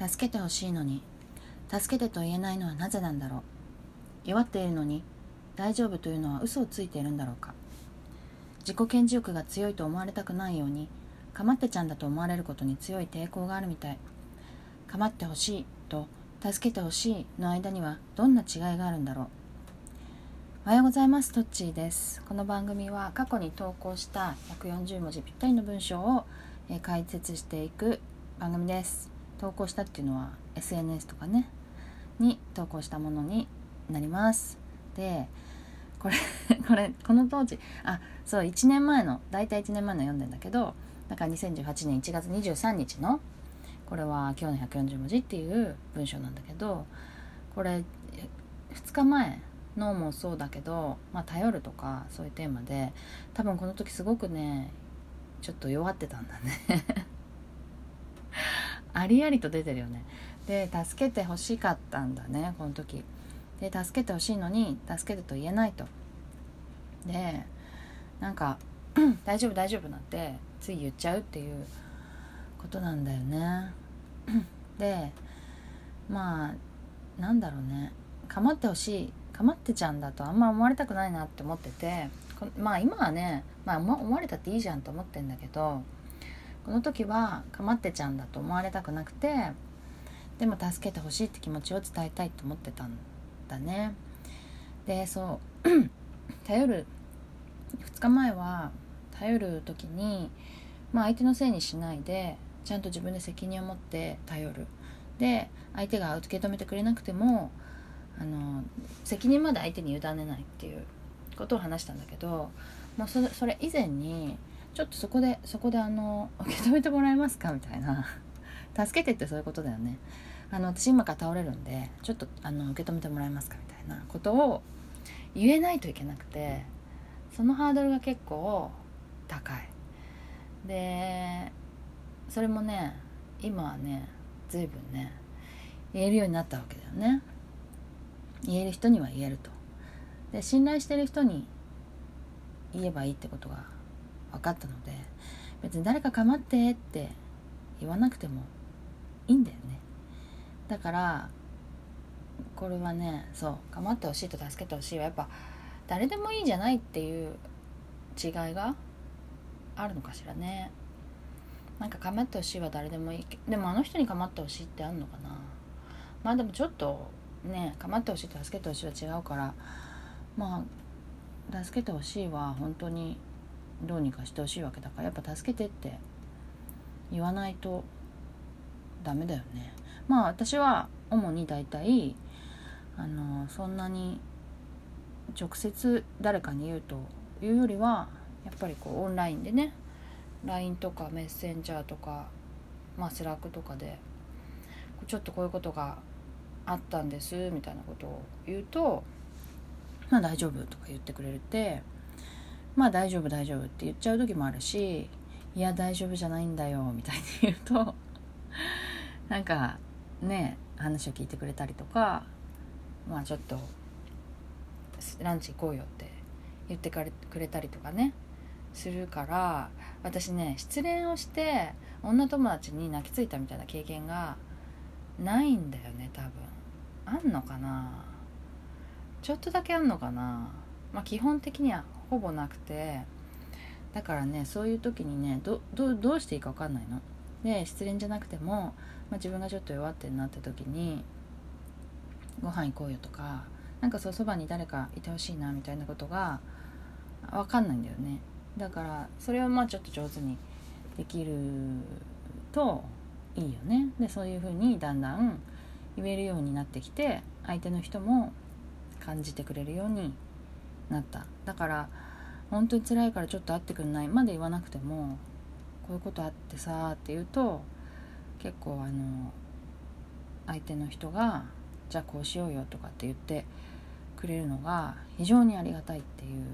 助けてほしいのに。助けてと言えないのはなぜなんだろう。弱っているのに大丈夫というのは嘘をついているんだろうか。自己顕示欲が強いと思われたくないようにかまってちゃんだと思われることに強い抵抗があるみたい。かまってほしいと助けてほしいの間にはどんな違いがあるんだろう。おはようございます。トッチーです。この番組は過去に投稿した140文字ぴったりの文章を解説していく番組です。投稿したっていうのは SNS とかねに投稿したものになります。でこれ これこの当時あそう1年前の大体1年前の読んでんだけどだから2018年1月23日のこれは今日の140文字っていう文章なんだけどこれ2日前のもそうだけど、まあ、頼るとかそういうテーマで多分この時すごくねちょっと弱ってたんだね。ありありと出てるよね。で助けてほしかったんだねこの時。で助けてほしいのに助けてと言えないと。でなんか「大丈夫大丈夫」なんてつい言っちゃうっていうことなんだよね。でまあなんだろうね。構ってほしい構ってちゃんだとあんま思われたくないなって思っててまあ今はね、まあ、思われたっていいじゃんと思ってんだけどこの時は構ってちゃんだと思われたくなくてでも助けてほしいって気持ちを伝えたいと思ってたんだね。でそう 頼る2日前は頼る時に、まあ、相手のせいにしないでちゃんと自分で責任を持って頼る。で相手が受け止めてくれなくてもあの責任まで相手に委ねないっていうことを話したんだけどもうそれ以前にちょっとそこでそこであの受け止めてもらえますかみたいな。助けてってそういうことだよね。あの私今から倒れるんでちょっとあの受け止めてもらえますかみたいな。ことを言えないといけなくてそのハードルが結構高い。でそれもね今はね随分ね言えるようになったわけだよね。言える人には言えると。で信頼してる人に言えばいいってことが分かったので別に誰か構ってって言わなくてもいいんだよね。だからこれはねそう構ってほしいと助けてほしいはやっぱ誰でもいいじゃないっていう違いがあるのかしらね。なんか構ってほしいは誰でもいい。でもあの人に構ってほしいってあんのかな。まあでもちょっとね構ってほしいと助けてほしいは違うからまあ助けてほしいは本当にどうにかしてほしいわけだからやっぱ助けてって言わないとダメだよね。まあ私は主に大体あのそんなに直接誰かに言うというよりはやっぱりこうオンラインでね LINE とかメッセンジャーとかまあ Slack とかでちょっとこういうことがあったんですみたいなことを言うとまあ大丈夫とか言ってくれるてまあ大丈夫大丈夫って言っちゃう時もあるしいや大丈夫じゃないんだよみたいに言うと なんかね話を聞いてくれたりとかまあちょっとランチ行こうよって言ってくれたりとかねするから私ね失恋をして女友達に泣きついたみたいな経験がないんだよね多分。あんのかな？ちょっとだけあんのかな？まあ基本的にはほぼなくてだからねそういう時にねどうしていいか分かんないの。で失恋じゃなくても、まあ、自分がちょっと弱ってるなって時にご飯行こうよとかなんかそうそばに誰かいてほしいなみたいなことが分かんないんだよねだからそれをまあちょっと上手にできるといいよねでそういうふうにだんだん言えるようになってきて相手の人も感じてくれるようになった。だから本当に辛いからちょっと会ってくんない。まで言わなくてもこういうことあってさって言うと結構あの相手の人がじゃあこうしようよとかって言ってくれるのが非常にありがたいっていう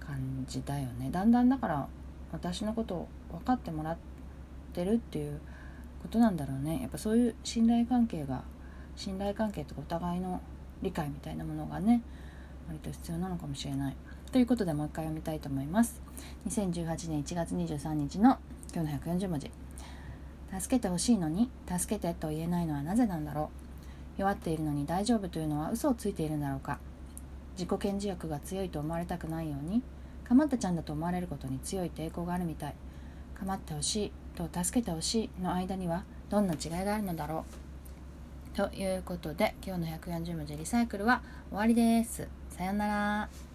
感じだよね。だんだんだから私のことを分かってもらってるっていうことなんだろうね。やっぱそういう信頼関係が信頼関係とかお互いの理解みたいなものがね割と必要なのかもしれない。ということでもう一回読みたいと思います。2018年1月23日の今日の140文字。助けてほしいのに助けてと言えないのはなぜなんだろう。弱っているのに大丈夫というのは嘘をついているんだろうか。自己顕示欲が強いと思われたくないようにかまったちゃんだと思われることに強い抵抗があるみたい。かまってほしいと助けてほしいの間にはどんな違いがあるのだろう。ということで今日の140文字リサイクルは終わりです。さようなら。